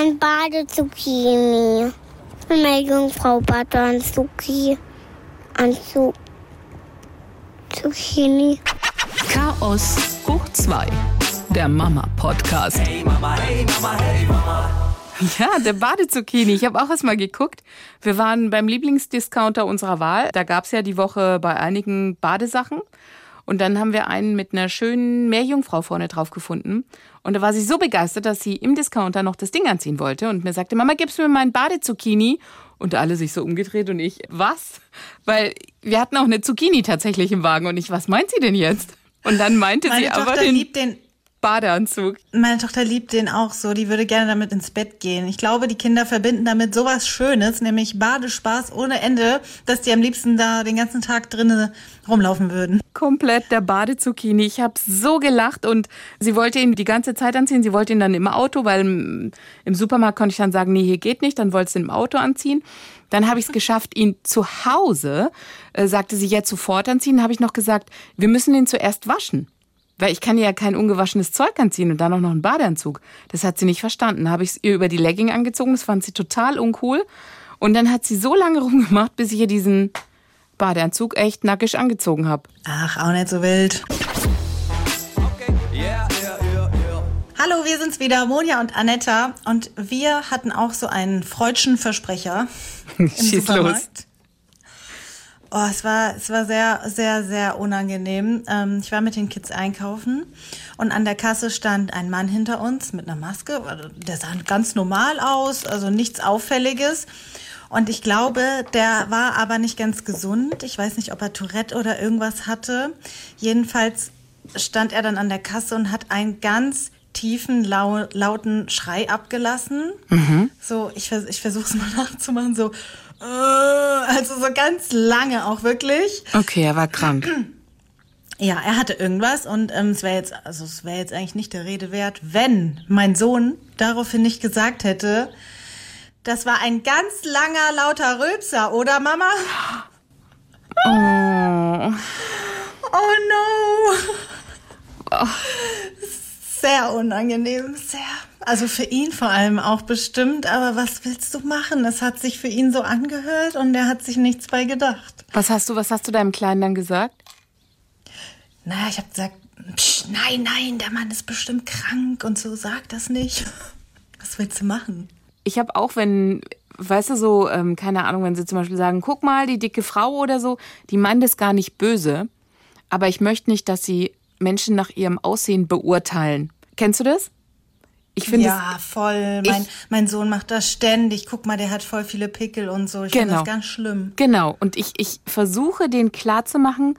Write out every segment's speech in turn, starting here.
ein Badezucchini. Eine Jungfrau Badeanzuki. Anzug. Zucchini. Chaos hoch 2. Der Mama-Podcast. Hey Mama, hey Mama, hey Mama. Ja, der Badezucchini. Ich habe auch erst mal geguckt. Wir waren beim Lieblingsdiscounter unserer Wahl. Da gab's ja die Woche bei einigen Badesachen. Und dann haben wir einen mit einer schönen Meerjungfrau vorne drauf gefunden. Und da war sie so begeistert, dass sie im Discounter noch das Ding anziehen wollte und mir sagte, Mama, gibst du mir meinen Badezucchini? Und alle sich so umgedreht und ich, was? Weil wir hatten auch eine Zucchini tatsächlich im Wagen und ich, was meint sie denn jetzt? Und dann meinte Meine sie aber Tochter den liebt den. Badeanzug. Meine Tochter liebt den auch so. Die würde gerne damit ins Bett gehen. Ich glaube, die Kinder verbinden damit sowas Schönes, nämlich Badespaß ohne Ende, dass die am liebsten da den ganzen Tag drinnen rumlaufen würden. Komplett der Badezucchini. Ich habe so gelacht und sie wollte ihn die ganze Zeit anziehen. Sie wollte ihn dann im Auto, weil im, im Supermarkt konnte ich dann sagen, nee, hier geht nicht. Dann wollte sie ihn im Auto anziehen. Dann habe ich es geschafft, ihn zu Hause, äh, sagte sie jetzt sofort anziehen. Dann habe ich noch gesagt, wir müssen ihn zuerst waschen. Weil ich kann ihr ja kein ungewaschenes Zeug anziehen und dann auch noch einen Badeanzug. Das hat sie nicht verstanden. Da habe ich es ihr über die Legging angezogen. Das fand sie total uncool. Und dann hat sie so lange rumgemacht, bis ich ihr diesen Badeanzug echt nackig angezogen habe. Ach, auch nicht so wild. Yeah, yeah, yeah, yeah. Hallo, wir sind's wieder, Monja und Anetta. Und wir hatten auch so einen freudschen Versprecher Schieß los. Oh, es war, es war sehr, sehr, sehr unangenehm. Ähm, ich war mit den Kids einkaufen und an der Kasse stand ein Mann hinter uns mit einer Maske. Der sah ganz normal aus, also nichts Auffälliges. Und ich glaube, der war aber nicht ganz gesund. Ich weiß nicht, ob er Tourette oder irgendwas hatte. Jedenfalls stand er dann an der Kasse und hat einen ganz tiefen, lau lauten Schrei abgelassen. So, ich, vers ich versuche es mal nachzumachen, so, also so ganz lange auch wirklich. Okay, er war krank. Ja, er hatte irgendwas und ähm, es wäre jetzt, also es wäre jetzt eigentlich nicht der Rede wert, wenn mein Sohn daraufhin nicht gesagt hätte, das war ein ganz langer, lauter Rülpser, oder Mama? Oh. Oh no! Sehr unangenehm, sehr. Also für ihn vor allem auch bestimmt, aber was willst du machen? Es hat sich für ihn so angehört und er hat sich nichts bei gedacht. Was hast du, was hast du deinem Kleinen dann gesagt? Naja, ich habe gesagt, Psch, nein, nein, der Mann ist bestimmt krank und so, sag das nicht. Was willst du machen? Ich habe auch, wenn, weißt du, so, ähm, keine Ahnung, wenn sie zum Beispiel sagen, guck mal, die dicke Frau oder so, die meint es gar nicht böse, aber ich möchte nicht, dass sie Menschen nach ihrem Aussehen beurteilen. Kennst du das? Ich finde Ja, voll. Mein, mein Sohn macht das ständig. Guck mal, der hat voll viele Pickel und so. Ich finde Genau. das ganz schlimm. Genau. Und ich, ich versuche, den klarzumachen,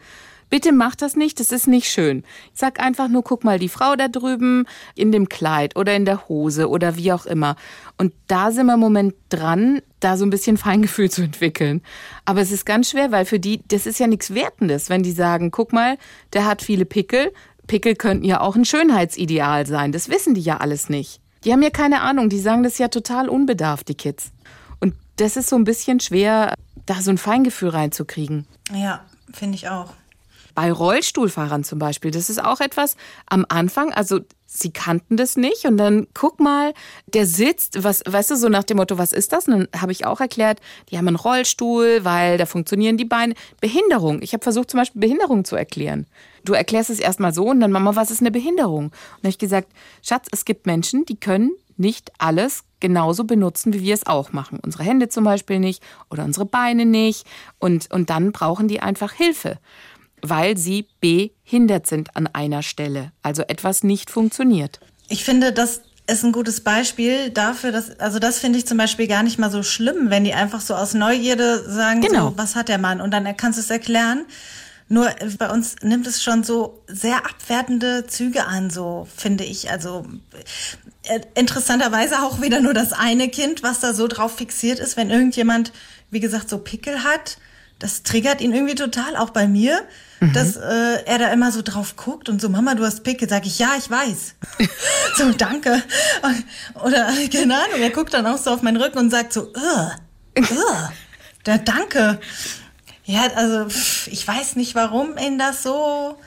bitte mach das nicht, das ist nicht schön. Sag einfach nur, guck mal, die Frau da drüben in dem Kleid oder in der Hose oder wie auch immer. Und da sind wir im Moment dran, da so ein bisschen Feingefühl zu entwickeln. Aber es ist ganz schwer, weil für die, das ist ja nichts Wertendes, wenn die sagen, guck mal, der hat viele Pickel. Pickel könnten ja auch ein Schönheitsideal sein. Das wissen die ja alles nicht. Die haben ja keine Ahnung, die sagen das ja total unbedarft, die Kids. Und das ist so ein bisschen schwer, da so ein Feingefühl reinzukriegen. Ja, finde ich auch. Bei Rollstuhlfahrern zum Beispiel, das ist auch etwas am Anfang, also sie kannten das nicht und dann guck mal, der sitzt, was, weißt du, so nach dem Motto, was ist das? Und dann habe ich auch erklärt, die haben einen Rollstuhl, weil da funktionieren die Beine. Behinderung. Ich habe versucht zum Beispiel Behinderung zu erklären. Du erklärst es erstmal so und dann, Mama, was ist eine Behinderung? Und dann habe ich gesagt, Schatz, es gibt Menschen, die können nicht alles genauso benutzen, wie wir es auch machen. Unsere Hände zum Beispiel nicht oder unsere Beine nicht. Und, und dann brauchen die einfach Hilfe weil sie behindert sind an einer Stelle, also etwas nicht funktioniert. Ich finde, das ist ein gutes Beispiel dafür, dass, also das finde ich zum Beispiel gar nicht mal so schlimm, wenn die einfach so aus Neugierde sagen, Genau. so, was hat der Mann? Und dann kannst du es erklären. Nur bei uns nimmt es schon so sehr abwertende Züge an, so finde ich. Also äh, interessanterweise auch wieder nur das eine Kind, was da so drauf fixiert ist, wenn irgendjemand, wie gesagt, so Pickel hat. Das triggert ihn irgendwie total, auch bei mir, dass äh, er da immer so drauf guckt und so, Mama, du hast Pickel. Sag ich, ja, ich weiß. so, danke. Oder, keine Ahnung, er guckt dann auch so auf meinen Rücken und sagt so, äh, äh, da, danke. Ja, also pff, ich weiß nicht, warum ihn das so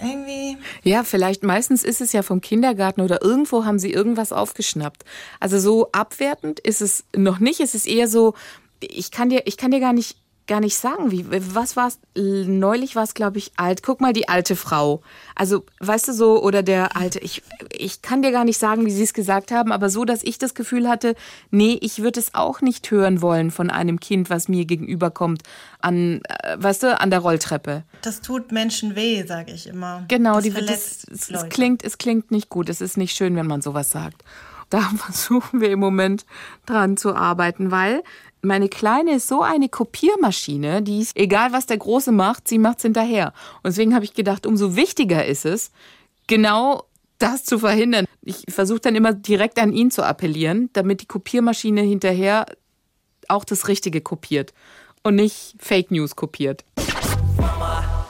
irgendwie. Ja, vielleicht meistens ist es ja vom Kindergarten oder irgendwo haben sie irgendwas aufgeschnappt. Also so abwertend ist es noch nicht. Es ist eher so, ich kann dir, ich kann dir gar nicht gar nicht sagen, wie was war es neulich war es glaube ich alt. Guck mal die alte Frau. Also, weißt du so oder der alte ich ich kann dir gar nicht sagen, wie sie es gesagt haben, aber so, dass ich das Gefühl hatte, nee, ich würde es auch nicht hören wollen von einem Kind, was mir gegenüberkommt an äh, weißt du, an der Rolltreppe. Das tut Menschen weh, sage ich immer. Genau, das die verletzt es, es klingt es klingt nicht gut. Es ist nicht schön, wenn man sowas sagt. Da versuchen wir im Moment dran zu arbeiten, weil meine Kleine ist so eine Kopiermaschine, die ist, egal was der Große macht, sie macht's hinterher. Und deswegen habe ich gedacht, umso wichtiger ist es, genau das zu verhindern. Ich versuche dann immer direkt an ihn zu appellieren, damit die Kopiermaschine hinterher auch das Richtige kopiert und nicht Fake News kopiert.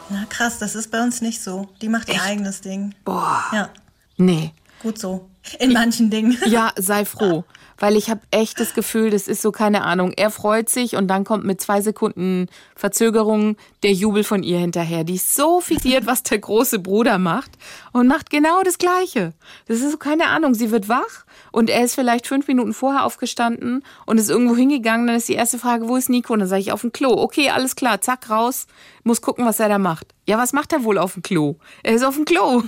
Na krass, das ist bei uns nicht so. Die macht ihr eigenes Ding. Boah. Ja, Nee. gut so. In manchen Dingen. Ja, sei froh. Weil ich habe echt das Gefühl, das ist so keine Ahnung. Er freut sich und dann kommt mit zwei Sekunden Verzögerung der Jubel von ihr hinterher. Die ist so fixiert, was der große Bruder macht und macht genau das Gleiche. Das ist so keine Ahnung. Sie wird wach und er ist vielleicht fünf Minuten vorher aufgestanden und ist irgendwo hingegangen. Dann ist die erste Frage, wo ist Nico? Und dann sage ich auf dem Klo. Okay, alles klar, zack, raus. Muss gucken, was er da macht. Ja, was macht er wohl auf dem Klo? Er ist auf dem Klo.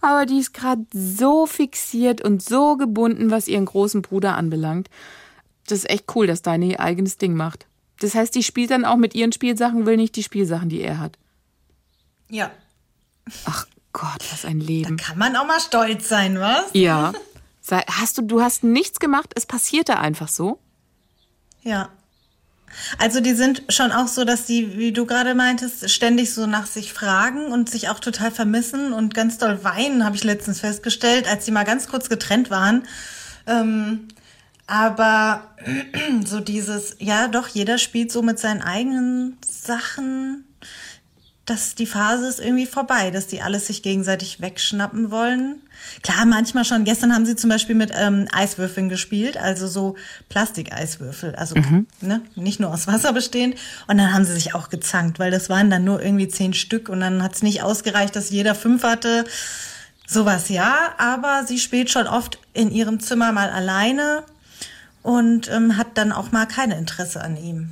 Aber die ist gerade so fixiert und so gebunden, was ihren großen Bruder anbelangt. Das ist echt cool, dass Deine ihr eigenes Ding macht. Das heißt, die spielt dann auch mit ihren Spielsachen, will nicht die Spielsachen, die er hat. Ja. Ach Gott, was ein Da Leben. kann man auch mal stolz sein, was? Ja. Hast du, du hast nichts gemacht, es passierte einfach so? Ja. Also die sind schon auch so, dass die, wie du gerade meintest, ständig so nach sich fragen und sich auch total vermissen und ganz doll weinen, habe ich letztens festgestellt, als sie mal ganz kurz getrennt waren. Ähm, aber so dieses, ja doch, jeder spielt so mit seinen eigenen Sachen. Dass die Phase ist irgendwie vorbei, dass die alles sich gegenseitig wegschnappen wollen. Klar, manchmal schon. Gestern haben sie zum Beispiel mit ähm, Eiswürfeln gespielt, also so Plastikeiswürfel, also ne, nicht nur aus Wasser bestehend. Und dann haben sie sich auch gezankt, weil das waren dann nur irgendwie zehn Stück und dann hat es nicht ausgereicht, dass jeder fünf hatte. Sowas ja, aber sie spielt schon oft in ihrem Zimmer mal alleine und ähm, hat dann auch mal kein Interesse an ihm.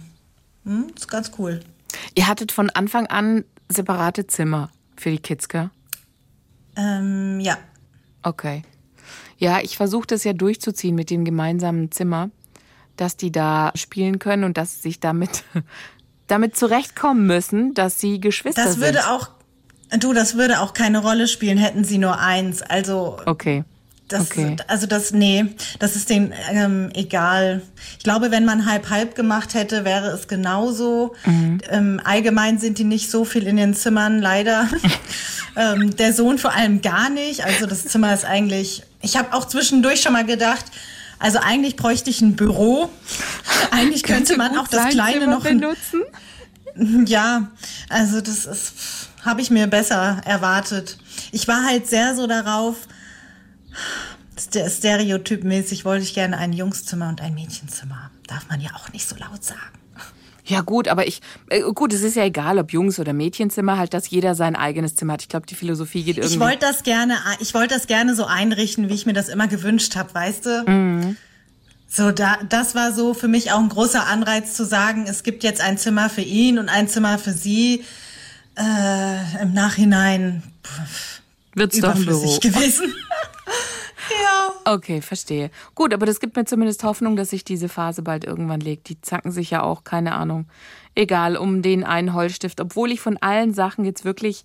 Hm, ist ganz cool. Ihr hattet von Anfang an separate Zimmer für die Kids, gell? Ähm, ja. Okay. Ja, ich versuche das ja durchzuziehen mit dem gemeinsamen Zimmer, dass die da spielen können und dass sie sich damit, damit zurechtkommen müssen, dass sie Geschwister Das sind. würde auch, du, das würde auch keine Rolle spielen, hätten sie nur eins. Also, Okay. Das, okay. also das, nee, das ist denen ähm, egal. Ich glaube, wenn man halb-halb gemacht hätte, wäre es genauso. Mhm. Ähm, allgemein sind die nicht so viel in den Zimmern, leider. ähm, der Sohn vor allem gar nicht. Also das Zimmer ist eigentlich, ich habe auch zwischendurch schon mal gedacht, also eigentlich bräuchte ich ein Büro. Eigentlich könnte man auch das Kleine noch benutzen. ja, also das ist, habe ich mir besser erwartet. Ich war halt sehr so darauf, stereotypmäßig wollte ich gerne ein Jungszimmer und ein Mädchenzimmer. Darf man ja auch nicht so laut sagen. Ja gut, aber ich äh, gut, es ist ja egal, ob Jungs oder Mädchenzimmer, halt, dass jeder sein eigenes Zimmer hat. Ich glaube, die Philosophie geht irgendwie. Ich wollte das gerne, ich wollte das gerne so einrichten, wie ich mir das immer gewünscht habe, weißt du? Mhm. So, da, das war so für mich auch ein großer Anreiz zu sagen, es gibt jetzt ein Zimmer für ihn und ein Zimmer für sie. Äh, Im Nachhinein pff, Wird's doch ein Büro. gewesen. Ja. Okay, verstehe. Gut, aber das gibt mir zumindest Hoffnung, dass sich diese Phase bald irgendwann legt. Die zacken sich ja auch, keine Ahnung. Egal, um den einen Holzstift. Obwohl ich von allen Sachen jetzt wirklich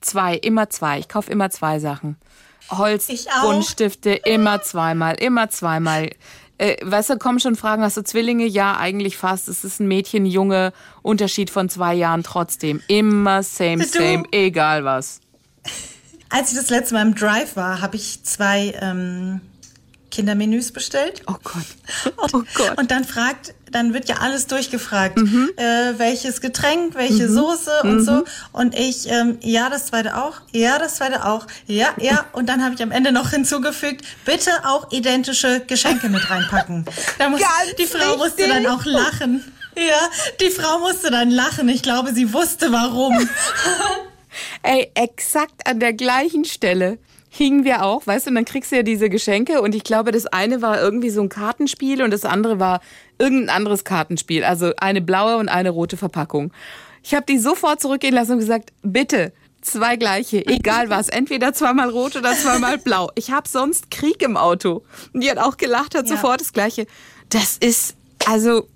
zwei, immer zwei. Ich kaufe immer zwei Sachen. Holz. Buntstifte, immer zweimal, immer zweimal. Äh, weißt du, kommen schon Fragen, hast du Zwillinge? Ja, eigentlich fast. Es ist ein Mädchen, Junge, Unterschied von zwei Jahren trotzdem. Immer same, Du- same, egal was. Als ich das letzte Mal im Drive war, habe ich zwei ähm, Kindermenüs bestellt. Oh Gott. Und, Oh Gott. Mhm. und dann fragt, dann wird ja alles durchgefragt, äh, welches Getränk, welche Soße und so. Und ich, ähm, ja, das zweite auch, ja, das zweite auch, ja, ja. Und dann habe ich am Ende noch hinzugefügt, bitte auch identische Geschenke mit reinpacken. Da muss, Ganz die Frau musste wichtig. dann auch lachen. Ja, die Frau musste dann lachen. Ich glaube, sie wusste warum. Ey, exakt an der gleichen Stelle hingen wir auch, weißt du, und dann kriegst du ja diese Geschenke und ich glaube, das eine war irgendwie so ein Kartenspiel und das andere war irgendein anderes Kartenspiel, also eine blaue und eine rote Verpackung. Ich habe die sofort zurückgehen lassen und gesagt, bitte, zwei gleiche, egal was, entweder zweimal rot oder zweimal blau. Ich habe sonst Krieg im Auto. Und die hat auch gelacht, hat Ja. sofort das gleiche. Das ist, also,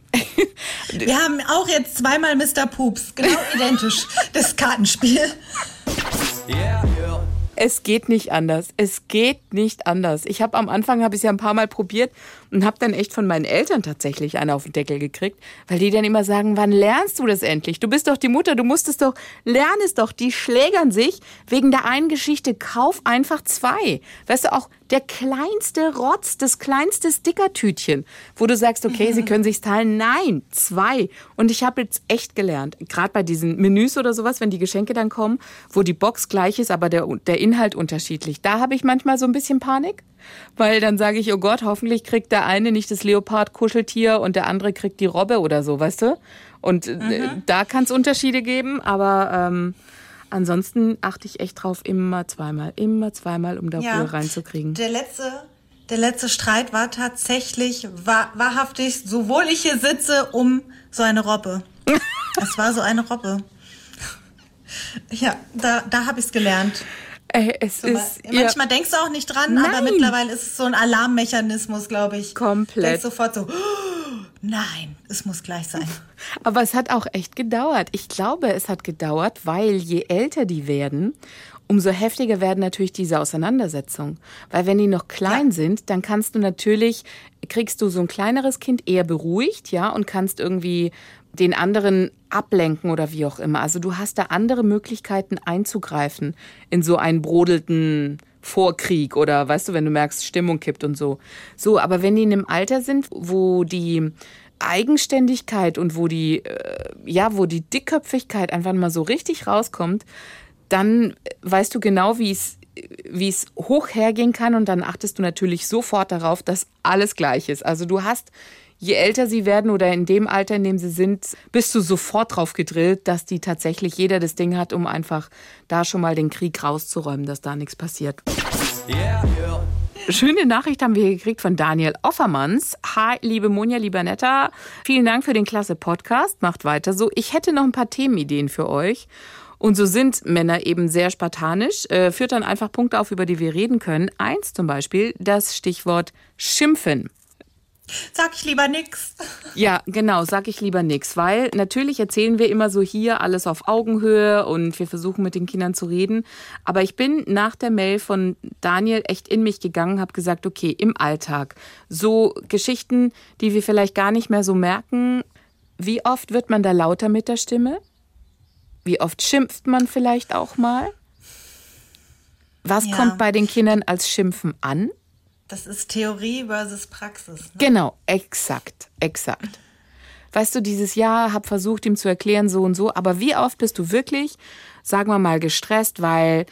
Wir haben auch jetzt zweimal Mr. Poops, genau identisch, das Kartenspiel. Yeah, yeah. Es geht nicht anders. Es geht nicht anders. Ich habe am Anfang habe ich es ja ein paar Mal probiert und habe dann echt von meinen Eltern tatsächlich eine auf den Deckel gekriegt, weil die dann immer sagen, wann lernst du das endlich? Du bist doch die Mutter, du musst es doch, lern es doch. Die schlägern sich wegen der einen Geschichte. Kauf einfach zwei. Weißt du, auch der kleinste Rotz, das kleinste Stickertütchen, wo du sagst, okay, sie können sich's teilen. Nein, zwei. Und ich habe jetzt echt gelernt, gerade bei diesen Menüs oder sowas, wenn die Geschenke dann kommen, wo die Box gleich ist, aber der, der Inhalt unterschiedlich. Da habe ich manchmal so ein bisschen Panik, weil dann sage ich, oh Gott, hoffentlich kriegt der eine nicht das Leopard-Kuscheltier und der andere kriegt die Robbe oder so, weißt du? Und äh, da kann es Unterschiede geben, aber ähm, ansonsten achte ich echt drauf, immer zweimal, immer zweimal, um da Ruhe reinzukriegen. Der letzte, der letzte Streit war tatsächlich wahr, wahrhaftig, sowohl ich hier sitze, um so eine Robbe. es war so eine Robbe. Ja, da, da habe ich es gelernt. Ey, es So, ist ma- manchmal denkst du auch nicht dran, aber Nein. mittlerweile ist es so ein Alarmmechanismus, glaube ich. Komplett. Denkst sofort so, "Oh, nein, es muss gleich sein. Aber es hat auch echt gedauert. Ich glaube, es hat gedauert, weil je älter die werden, umso heftiger werden natürlich diese Auseinandersetzungen. Weil wenn die noch klein Ja. sind, dann kannst du natürlich, kriegst du so ein kleineres Kind eher beruhigt, ja, und kannst irgendwie den anderen ablenken oder wie auch immer. Also du hast da andere Möglichkeiten einzugreifen in so einen brodelnden Vorkrieg oder weißt du, wenn du merkst, Stimmung kippt und so. So, aber wenn die in einem Alter sind, wo die Eigenständigkeit und wo die, äh, ja, wo die Dickköpfigkeit einfach mal so richtig rauskommt, dann weißt du genau, wie es wie es hoch hergehen kann und dann achtest du natürlich sofort darauf, dass alles gleich ist. Also du hast, je älter sie werden oder in dem Alter, in dem sie sind, bist du sofort drauf gedrillt, dass die tatsächlich jeder das Ding hat, um einfach da schon mal den Krieg rauszuräumen, dass da nichts passiert. Yeah, yeah. Schöne Nachricht haben wir hier gekriegt von Daniel Offermanns. Hi, liebe Monja, lieber Netta. Vielen Dank für den klasse Podcast. Macht weiter so. Ich hätte noch ein paar Themenideen für euch. Und so sind Männer eben sehr spartanisch. Äh, führt dann einfach Punkte auf, über die wir reden können. Eins zum Beispiel, das Stichwort Schimpfen. Sag ich lieber nix. Ja, genau, sag ich lieber nix, weil natürlich erzählen wir immer so hier alles auf Augenhöhe und wir versuchen mit den Kindern zu reden. Aber ich bin nach der Mail von Daniel echt in mich gegangen, habe gesagt, okay, im Alltag, so Geschichten, die wir vielleicht gar nicht mehr so merken, wie oft wird man da lauter mit der Stimme? Wie oft schimpft man vielleicht auch mal? Was Ja. kommt bei den Kindern als Schimpfen an? Das ist Theorie versus Praxis. Ne? Genau, exakt, exakt. Weißt du, dieses Jahr hab versucht, ihm zu erklären, so und so, aber wie oft bist du wirklich, sagen wir mal, gestresst, weil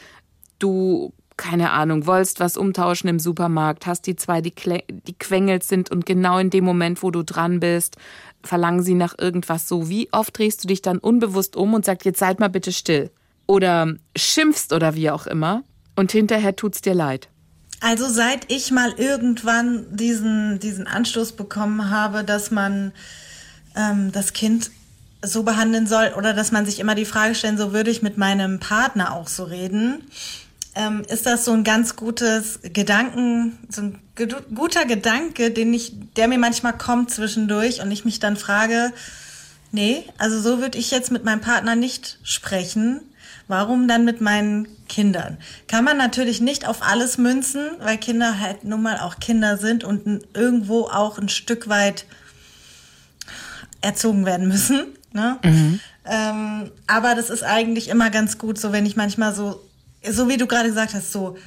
du, keine Ahnung, wolltest was umtauschen im Supermarkt, hast die zwei, die, klä- die quengelt sind und genau in dem Moment, wo du dran bist, verlangen sie nach irgendwas so. Wie oft drehst du dich dann unbewusst um und sagst, jetzt seid mal bitte still? Oder schimpfst oder wie auch immer und hinterher tut's dir leid. Also seit ich mal irgendwann diesen, diesen Anstoß bekommen habe, dass man ähm, das Kind so behandeln soll oder dass man sich immer die Frage stellen, so würde ich mit meinem Partner auch so reden, ähm, ist das so ein ganz gutes Gedanken, so ein gedu- guter Gedanke, den ich, der mir manchmal kommt zwischendurch und ich mich dann frage, nee, also so würde ich jetzt mit meinem Partner nicht sprechen. Warum dann mit meinen Kindern? Kann man natürlich nicht auf alles münzen, weil Kinder halt nun mal auch Kinder sind und irgendwo auch ein Stück weit erzogen werden müssen. Ne? Ähm, aber das ist eigentlich immer ganz gut, so wenn ich manchmal so, so wie du gerade gesagt hast, so,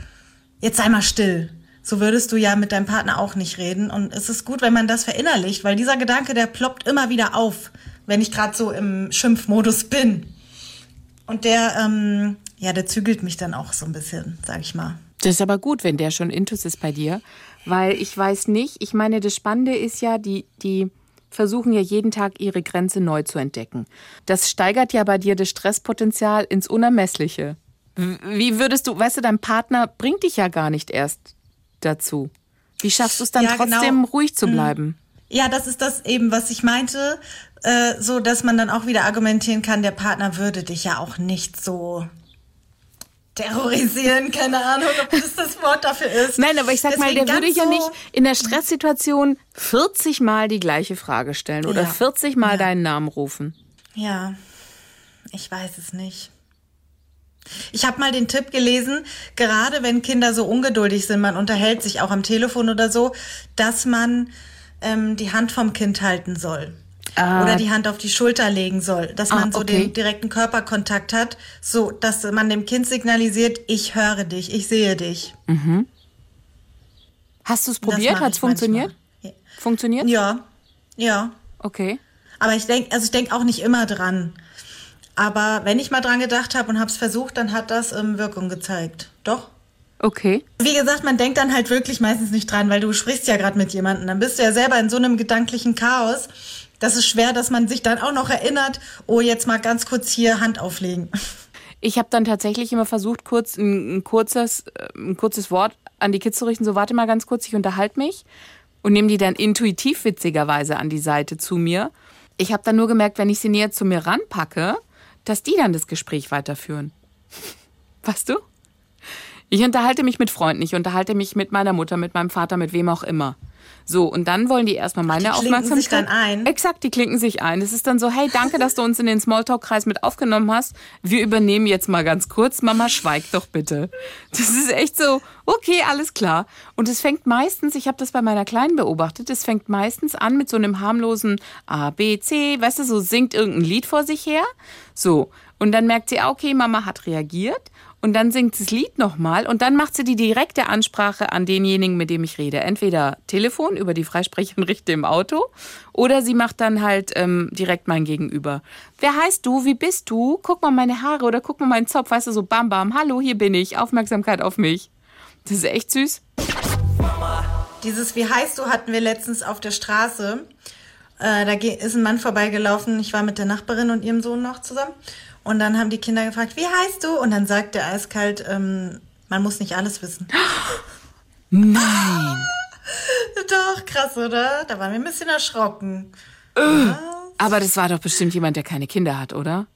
jetzt sei mal still. So würdest du ja mit deinem Partner auch nicht reden. Und es ist gut, wenn man das verinnerlicht, weil dieser Gedanke, der ploppt immer wieder auf, wenn ich gerade so im Schimpfmodus bin. Und der, ähm, ja, der zügelt mich dann auch so ein bisschen, sag ich mal. Das ist aber gut, wenn der schon intus ist bei dir, weil ich weiß nicht, ich meine, das Spannende ist ja, die, die versuchen ja jeden Tag ihre Grenze neu zu entdecken. Das steigert ja bei dir das Stresspotenzial ins Unermessliche. Wie würdest du, weißt du, dein Partner bringt dich ja gar nicht erst dazu. Wie schaffst du es dann Ja, genau. trotzdem ruhig zu bleiben? Ja, das ist das eben, was ich meinte, äh, so dass man dann auch wieder argumentieren kann, der Partner würde dich ja auch nicht so terrorisieren, keine Ahnung, ob das das Wort dafür ist. Nein, aber ich sag mal, Deswegen der würde ganz ja so- nicht in der Stresssituation 40 Mal die gleiche Frage stellen oder Ja. 40 Mal Ja. deinen Namen rufen. Ja, ich weiß es nicht. Ich habe mal den Tipp gelesen, gerade wenn Kinder so ungeduldig sind, man unterhält sich auch am Telefon oder so, dass man ähm, die Hand vom Kind halten soll. Oder die Hand auf die Schulter legen soll, dass Ah, man so okay. den direkten Körperkontakt hat, so dass man dem Kind signalisiert, ich höre dich, ich sehe dich. Hast du es probiert? Hat es funktioniert? manchmal. Funktioniert? Ja, ja. Okay. Aber ich denke, also ich denke auch nicht immer dran. Aber wenn ich mal dran gedacht habe und habe es versucht, dann hat das ähm, Wirkung gezeigt. Doch. Okay. Wie gesagt, man denkt dann halt wirklich meistens nicht dran, weil du sprichst ja gerade mit jemandem. Dann bist du ja selber in so einem gedanklichen Chaos. Das ist schwer, dass man sich dann auch noch erinnert, oh, jetzt mal ganz kurz hier Hand auflegen. Ich habe dann tatsächlich immer versucht, kurz ein, ein, kurzes, äh, ein kurzes Wort an die Kids zu richten. So, warte mal ganz kurz, ich unterhalte mich. Und nehme die dann intuitiv witzigerweise an die Seite zu mir. Ich habe dann nur gemerkt, wenn ich sie näher zu mir ranpacke, dass die dann das Gespräch weiterführen. Weißt du? Ich unterhalte mich mit Freunden, ich unterhalte mich mit meiner Mutter, mit meinem Vater, mit wem auch immer. So, und dann wollen die erstmal meine die klinken Aufmerksamkeit. sich dann ein? Exakt, die klinken sich ein. Es ist dann so, hey, danke, dass du uns in den Smalltalk-Kreis mit aufgenommen hast. Wir übernehmen jetzt mal ganz kurz. Mama, schweig doch bitte. Das ist echt so, okay, alles klar. Und es fängt meistens, ich habe das bei meiner Kleinen beobachtet, es fängt meistens an mit so einem harmlosen A, B, C, weißt du, so singt irgendein Lied vor sich her. So. Und dann merkt sie, ah, okay, Mama hat reagiert. Und dann singt sie das Lied nochmal und dann macht sie die direkte Ansprache an denjenigen, mit dem ich rede. Entweder Telefon über die Freisprecheinrichte im Auto oder sie macht dann halt ähm, direkt mein Gegenüber. Wer heißt du? Wie bist du? Guck mal meine Haare oder guck mal meinen Zopf. Weißt du, so bam bam, hallo, hier bin ich. Aufmerksamkeit auf mich. Das ist echt süß. Dieses Wie heißt du hatten wir letztens auf der Straße. Äh, da ist ein Mann vorbeigelaufen. Ich war mit der Nachbarin und ihrem Sohn noch zusammen. Und dann haben die Kinder gefragt, wie heißt du? Und dann sagt der eiskalt, ähm, man muss nicht alles wissen. Nein. Doch, krass, oder? Da waren wir ein bisschen erschrocken. Aber das war doch bestimmt jemand, der keine Kinder hat, oder?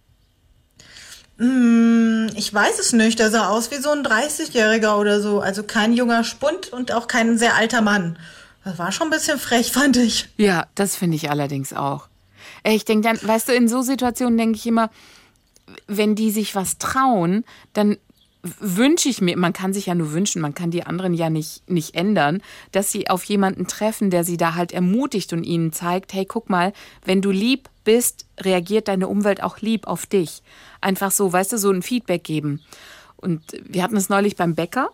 Ich weiß es nicht. Der sah aus wie so ein 30-Jähriger oder so. Also kein junger Spund und auch kein sehr alter Mann. Das war schon ein bisschen frech, fand ich. Ja, das finde ich allerdings auch. Äh, Ich denke dann, weißt du, in so Situationen denke ich immer, wenn die sich was trauen, dann wünsche ich mir, man kann sich ja nur wünschen, man kann die anderen ja nicht, nicht ändern, dass sie auf jemanden treffen, der sie da halt ermutigt und ihnen zeigt, hey, guck mal, wenn du lieb bist, reagiert deine Umwelt auch lieb auf dich. Einfach so, weißt du, so ein Feedback geben. Und wir hatten es neulich beim Bäcker.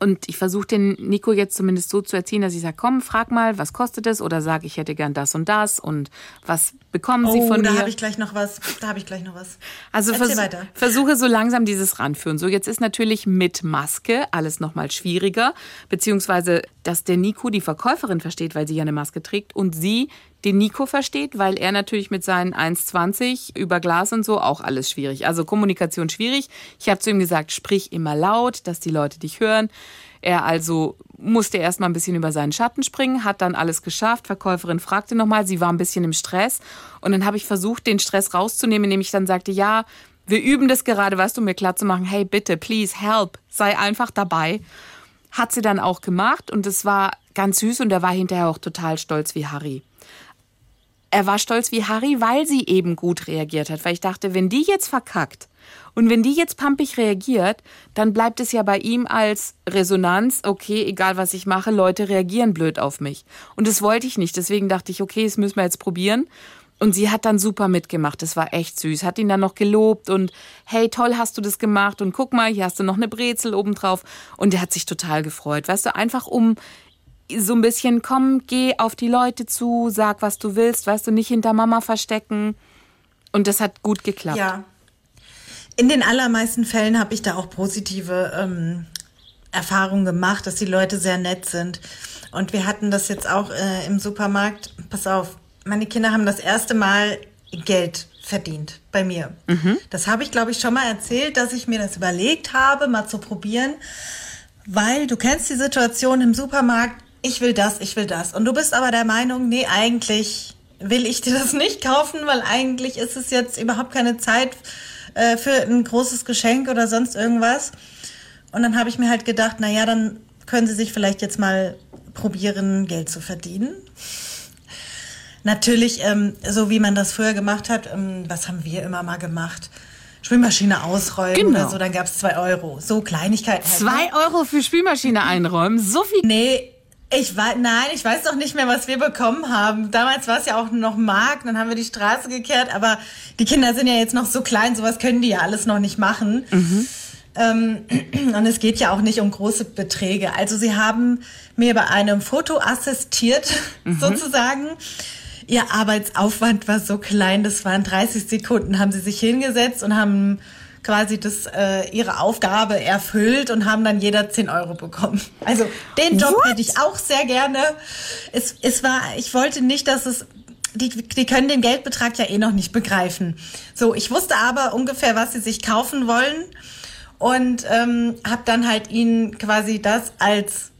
Und ich versuche den Nico jetzt zumindest so zu erziehen, dass ich sage, komm, frag mal, was kostet es? Oder sag, ich hätte gern das und das und was bekommen Sie Oh, von da mir? habe ich gleich noch was. Da habe ich gleich noch was. Also vers weiter. versuche so langsam dieses ranführen. So, jetzt ist natürlich mit Maske alles nochmal schwieriger, beziehungsweise, dass der Nico die Verkäuferin versteht, weil sie ja eine Maske trägt und sie den Nico versteht, weil er natürlich mit seinen 1,20 über Glas und so auch alles schwierig. Also Kommunikation schwierig. Ich habe zu ihm gesagt, sprich immer laut, dass die Leute dich hören. Er also musste erst mal ein bisschen über seinen Schatten springen, hat dann alles geschafft. Verkäuferin fragte nochmal, sie war ein bisschen im Stress. Und dann habe ich versucht, den Stress rauszunehmen, indem ich dann sagte, ja, wir üben das gerade, weißt du, mir klar zu machen, hey, bitte, please, help, sei einfach dabei. Hat sie dann auch gemacht und es war ganz süß und er war hinterher auch total stolz wie Harry. Er war stolz wie Harry, weil sie eben gut reagiert hat. Weil ich dachte, wenn die jetzt verkackt und wenn die jetzt pampig reagiert, dann bleibt es ja bei ihm als Resonanz, okay, egal was ich mache, Leute reagieren blöd auf mich. Und das wollte ich nicht. Deswegen dachte ich, okay, das müssen wir jetzt probieren. Und sie hat dann super mitgemacht. Das war echt süß. Hat ihn dann noch gelobt und hey, toll hast du das gemacht und guck mal, hier hast du noch eine Brezel obendrauf. Und er hat sich total gefreut. Weißt du, einfach um so ein bisschen, komm, geh auf die Leute zu, sag, was du willst, weißt du, nicht hinter Mama verstecken. Und das hat gut geklappt. Ja. In den allermeisten Fällen habe ich da auch positive ähm, Erfahrungen gemacht, dass die Leute sehr nett sind. Und wir hatten das jetzt auch äh, im Supermarkt. Pass auf, meine Kinder haben das erste Mal Geld verdient bei mir. Das habe ich, glaube ich, schon mal erzählt, dass ich mir das überlegt habe, mal zu probieren, weil du kennst die Situation im Supermarkt, ich will das, ich will das. Und du bist aber der Meinung, nee, eigentlich will ich dir das nicht kaufen, weil eigentlich ist es jetzt überhaupt keine Zeit äh, für ein großes Geschenk oder sonst irgendwas. Und dann habe ich mir halt gedacht, na ja, dann können sie sich vielleicht jetzt mal probieren, Geld zu verdienen. Natürlich, ähm, so wie man das früher gemacht hat, ähm, was haben wir immer mal gemacht? Spülmaschine ausräumen Genau. oder so, dann gab es zwei Euro. So Kleinigkeiten. Halt, ne? Zwei Euro für Spülmaschine einräumen, so viel. Nee, ich weiß, nein, ich weiß doch nicht mehr, was wir bekommen haben. Damals war es ja auch noch Mark, dann haben wir die Straße gekehrt, aber die Kinder sind ja jetzt noch so klein, sowas können die ja alles noch nicht machen. Ähm, und es geht ja auch nicht um große Beträge. Also sie haben mir bei einem Foto assistiert, sozusagen. Ihr Arbeitsaufwand war so klein, das waren 30 Sekunden, haben sie sich hingesetzt und haben quasi das, äh, ihre Aufgabe erfüllt und haben dann jeder 10 Euro bekommen. Also den Job What? hätte ich auch sehr gerne. Es, es war, ich wollte nicht, dass es die, die können den Geldbetrag ja eh noch nicht begreifen. So, ich wusste aber ungefähr, was sie sich kaufen wollen und ähm, habe dann halt ihnen quasi das als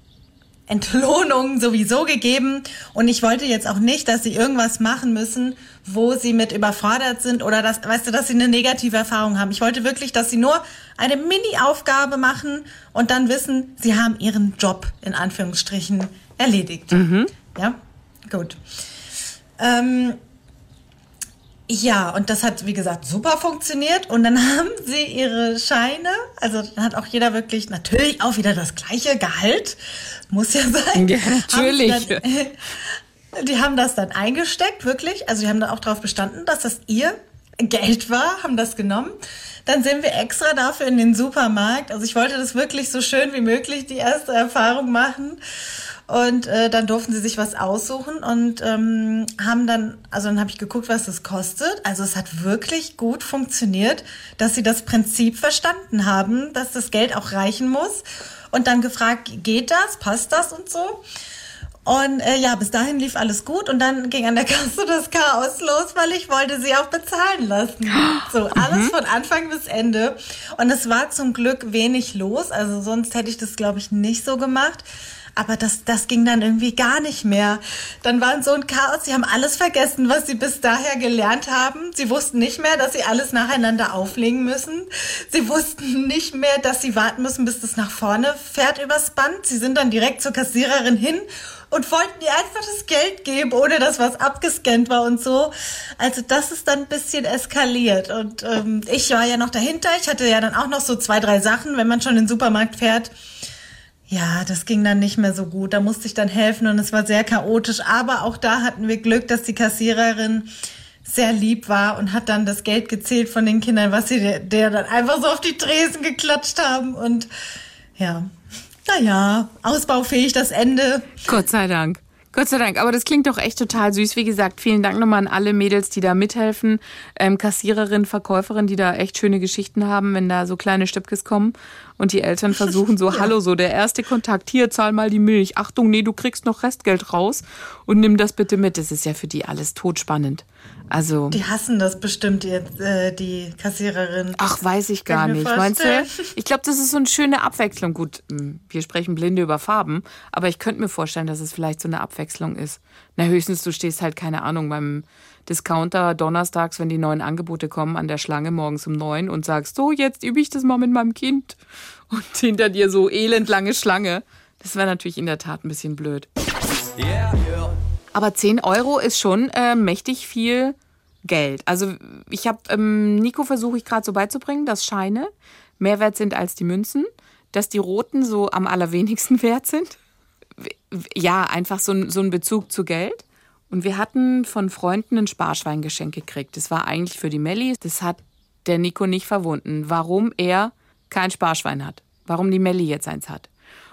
Entlohnung sowieso gegeben und ich wollte jetzt auch nicht, dass sie irgendwas machen müssen, wo sie mit überfordert sind oder dass, weißt du, dass sie eine negative Erfahrung haben. Ich wollte wirklich, dass sie nur eine Mini-Aufgabe machen und dann wissen, sie haben ihren Job in Anführungsstrichen erledigt. Ja, gut. Ähm, ja, und das hat, wie gesagt, super funktioniert. Und dann haben sie ihre Scheine, also dann hat auch jeder wirklich natürlich auch wieder das gleiche Gehalt. Muss ja sein. Ja, Haben natürlich. sie Dann, die haben das dann eingesteckt, wirklich. Also die haben dann auch darauf bestanden, dass das ihr Geld war, haben das genommen. Dann sind wir extra dafür in den Supermarkt. Also ich wollte das wirklich so schön wie möglich, die erste Erfahrung machen. Und äh, dann durften sie sich was aussuchen und ähm, haben dann, also dann habe ich geguckt, was das kostet. Also es hat wirklich gut funktioniert, dass sie das Prinzip verstanden haben, dass das Geld auch reichen muss. Und dann gefragt, geht das, passt das und so. Und äh, ja, bis dahin lief alles gut und dann ging an der Kasse das Chaos los, weil ich wollte sie auch bezahlen lassen. So, alles von Anfang bis Ende. Und es war zum Glück wenig los, also sonst hätte ich das, glaube ich, nicht so gemacht. Aber das, das ging dann irgendwie gar nicht mehr. Dann war so ein Chaos. Sie haben alles vergessen, was sie bis daher gelernt haben. Sie wussten nicht mehr, dass sie alles nacheinander auflegen müssen. Sie wussten nicht mehr, dass sie warten müssen, bis das nach vorne fährt übers Band. Sie sind dann direkt zur Kassiererin hin und wollten ihr einfach das Geld geben, ohne dass was abgescannt war und so. Also das ist dann ein bisschen eskaliert. Und ähm, ich war ja noch dahinter. Ich hatte ja dann auch noch so zwei, drei Sachen, wenn man schon in den Supermarkt fährt. Ja, das ging dann nicht mehr so gut. Da musste ich dann helfen und es war sehr chaotisch. Aber auch da hatten wir Glück, dass die Kassiererin sehr lieb war und hat dann das Geld gezählt von den Kindern, was sie der, der dann einfach so auf die Tresen geklatscht haben. Und ja, naja, ausbaufähig das Ende. Gott sei Dank. Gott sei Dank, aber das klingt doch echt total süß. Wie gesagt, vielen Dank nochmal an alle Mädels, die da mithelfen. Ähm, Kassiererin, Verkäuferin, die da echt schöne Geschichten haben, wenn da so kleine Stüppkes kommen und die Eltern versuchen so, hallo, so der erste Kontakt, hier, zahl mal die Milch. Achtung, nee, du kriegst noch Restgeld raus und nimm das bitte mit. Das ist ja für die alles totspannend. Also, Die hassen das bestimmt jetzt, äh, die Kassiererin. ach, weiß ich gar nicht. Meinst du? Ich glaube, das ist so eine schöne Abwechslung. Gut, hm, wir sprechen blinde über Farben, aber ich könnte mir vorstellen, dass es vielleicht so eine Abwechslung ist. Na, höchstens du stehst halt, keine Ahnung, beim Discounter donnerstags, wenn die neuen Angebote kommen, an der Schlange morgens um neun und sagst, so, jetzt übe ich das mal mit meinem Kind. Und hinter dir so elendlange Schlange. Das wäre natürlich in der Tat ein bisschen blöd. Yeah, yeah. Aber 10 Euro ist schon äh, mächtig viel Geld. Also ich habe ähm, Nico versuche ich gerade so beizubringen, dass Scheine mehr wert sind als die Münzen, dass die roten so am allerwenigsten wert sind. Ja, einfach so, so ein Bezug zu Geld. Und wir hatten von Freunden ein Sparschweingeschenk gekriegt. Das war eigentlich für die Melli. Das hat der Nico nicht verwunden, warum er kein Sparschwein hat. Warum die Melli jetzt eins hat.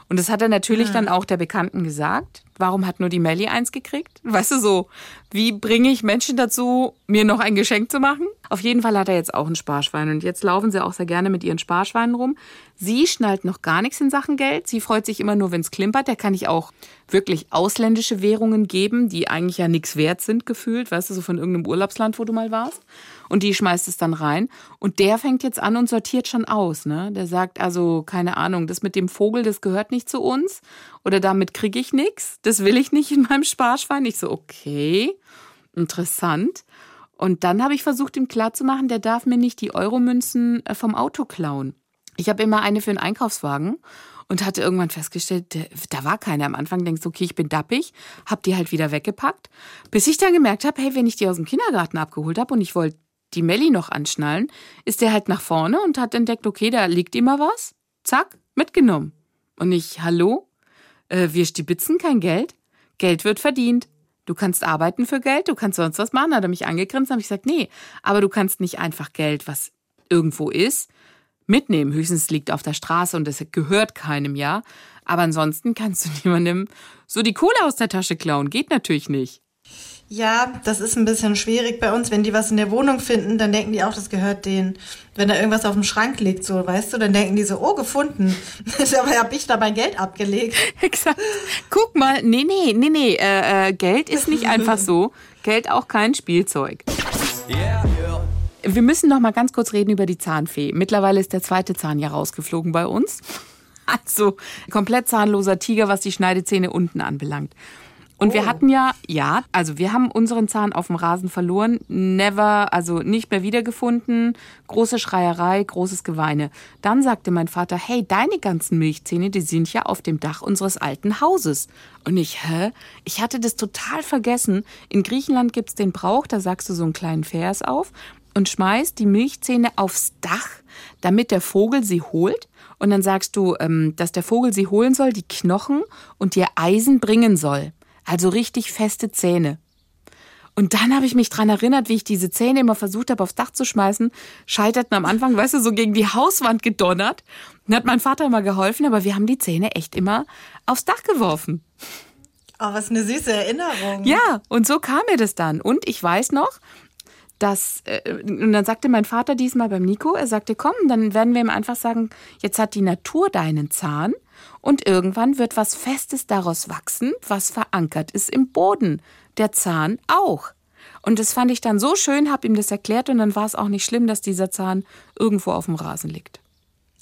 Und das hat er natürlich dann auch der Bekannten gesagt. warum hat nur die Melli eins gekriegt? Weißt du so, wie bringe ich Menschen dazu, mir noch ein Geschenk zu machen? Auf jeden Fall hat er jetzt auch ein Sparschwein und jetzt laufen sie auch sehr gerne mit ihren Sparschweinen rum. Sie schnallt noch gar nichts in Sachen Geld. Sie freut sich immer nur, wenn es klimpert. Da kann ich auch wirklich ausländische Währungen geben, die eigentlich ja nichts wert sind, gefühlt. Weißt du, so von irgendeinem Urlaubsland, wo du mal warst. Und die schmeißt es dann rein. Und der fängt jetzt an und sortiert schon aus. Ne? Der sagt also, keine Ahnung, das mit dem Vogel, das gehört nicht zu uns. Oder damit kriege ich nichts. Das will ich nicht in meinem Sparschwein. Ich so, okay, interessant. Und dann habe ich versucht, ihm klarzumachen, der darf mir nicht die Euromünzen äh, vom Auto klauen. Ich habe immer eine für einen Einkaufswagen und hatte irgendwann festgestellt, da war keine. Am Anfang denkst du, okay, ich bin dappig, hab die halt wieder weggepackt, bis ich dann gemerkt habe, hey, wenn ich die aus dem Kindergarten abgeholt habe und ich wollte die Melli noch anschnallen, ist der halt nach vorne und hat entdeckt, okay, da liegt immer was. Zack, mitgenommen. Und ich, hallo? Äh, wir stibitzen kein Geld. Geld wird verdient. Du kannst arbeiten für Geld, du kannst sonst was machen. Hat er mich angegrinst, habe ich gesagt, nee, aber du kannst nicht einfach Geld, was irgendwo ist, mitnehmen. Höchstens liegt auf der Straße und es gehört keinem, ja. Aber ansonsten kannst du niemandem so die Kohle aus der Tasche klauen. Geht natürlich nicht. Ja, das ist ein bisschen schwierig bei uns. Wenn die was in der Wohnung finden, dann denken die auch, das gehört denen. Wenn da irgendwas auf dem Schrank liegt, so, weißt du, dann denken die so, oh, gefunden. Aber habe ich da mein Geld abgelegt. Exakt. Guck mal, nee, nee, nee, nee, äh, äh, Geld ist nicht einfach so. Geld auch kein Spielzeug. Yeah. Wir müssen noch mal ganz kurz reden über die Zahnfee. Mittlerweile ist der zweite Zahn ja rausgeflogen bei uns. Also komplett zahnloser Tiger, was die Schneidezähne unten anbelangt. Und wir hatten ja, ja, also wir haben unseren Zahn auf dem Rasen verloren, never, also nicht mehr wiedergefunden, große Schreierei, großes Geweine. Dann sagte mein Vater, hey, deine ganzen Milchzähne, die sind ja auf dem Dach unseres alten Hauses. Und ich, hä? Ich hatte das total vergessen. In Griechenland gibt's den Brauch, da sagst du so einen kleinen Vers auf und schmeißt die Milchzähne aufs Dach, damit der Vogel sie holt. Und dann sagst du, ähm, dass der Vogel sie holen soll, die Knochen und dir Eisen bringen soll. Also richtig feste Zähne. Und dann habe ich mich dran erinnert, wie ich diese Zähne immer versucht habe, aufs Dach zu schmeißen. Scheiterten am Anfang, weißt du, so gegen die Hauswand gedonnert. Dann hat mein Vater immer geholfen, aber wir haben die Zähne echt immer aufs Dach geworfen. Oh, was eine süße Erinnerung. Ja, und so kam mir das dann. Und ich weiß noch, dass, äh, und dann sagte mein Vater diesmal beim Nico, er sagte, komm, dann werden wir ihm einfach sagen, jetzt hat die Natur deinen Zahn und irgendwann wird was Festes daraus wachsen, was verankert ist im Boden. Der Zahn auch. Und das fand ich dann so schön, habe ihm das erklärt und dann war es auch nicht schlimm, dass dieser Zahn irgendwo auf dem Rasen liegt.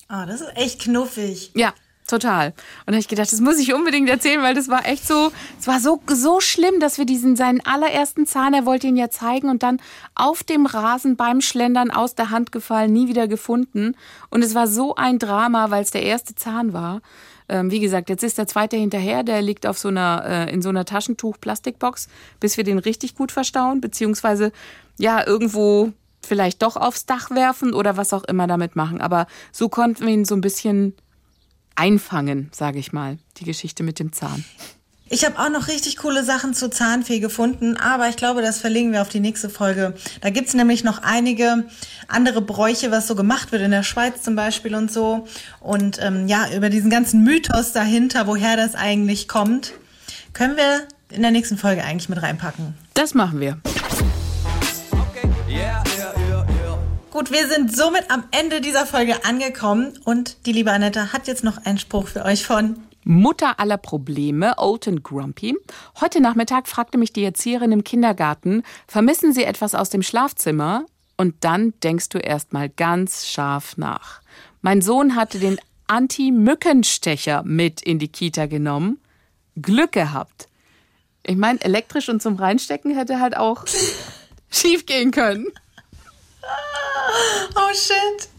Oh, das ist echt knuffig. Ja, total. Und da habe ich gedacht, das muss ich unbedingt erzählen, weil das war echt so, es war so, so schlimm, dass wir diesen, seinen allerersten Zahn, er wollte ihn ja zeigen und dann auf dem Rasen beim Schlendern aus der Hand gefallen, nie wieder gefunden. Und es war so ein Drama, weil es der erste Zahn war. Ähm, wie gesagt, jetzt ist der zweite hinterher, der liegt auf so einer, äh, in so einer Taschentuch-Plastikbox, bis wir den richtig gut verstauen, beziehungsweise ja, irgendwo vielleicht doch aufs Dach werfen oder was auch immer damit machen. Aber so konnten wir ihn so ein bisschen einfangen, sage ich mal, die Geschichte mit dem Zahn. Ich habe auch noch richtig coole Sachen zur Zahnfee gefunden, aber ich glaube, das verlegen wir auf die nächste Folge. Da gibt's nämlich noch einige andere Bräuche, was so gemacht wird in der Schweiz zum Beispiel und so. Und ähm, ja, über diesen ganzen Mythos dahinter, woher das eigentlich kommt, können wir in der nächsten Folge eigentlich mit reinpacken. Das machen wir. Okay. Yeah, yeah, yeah, yeah. Gut, wir sind somit am Ende dieser Folge angekommen und die liebe Annette hat jetzt noch einen Spruch für euch von Mutter aller Probleme, Old and Grumpy. Heute Nachmittag fragte mich die Erzieherin im Kindergarten, vermissen Sie etwas aus dem Schlafzimmer? Und dann denkst du erst mal ganz scharf nach. Mein Sohn hatte den Anti-Mückenstecher mit in die Kita genommen. Glück gehabt. Ich meine, elektrisch und zum Reinstecken hätte halt auch schief gehen können. Oh shit.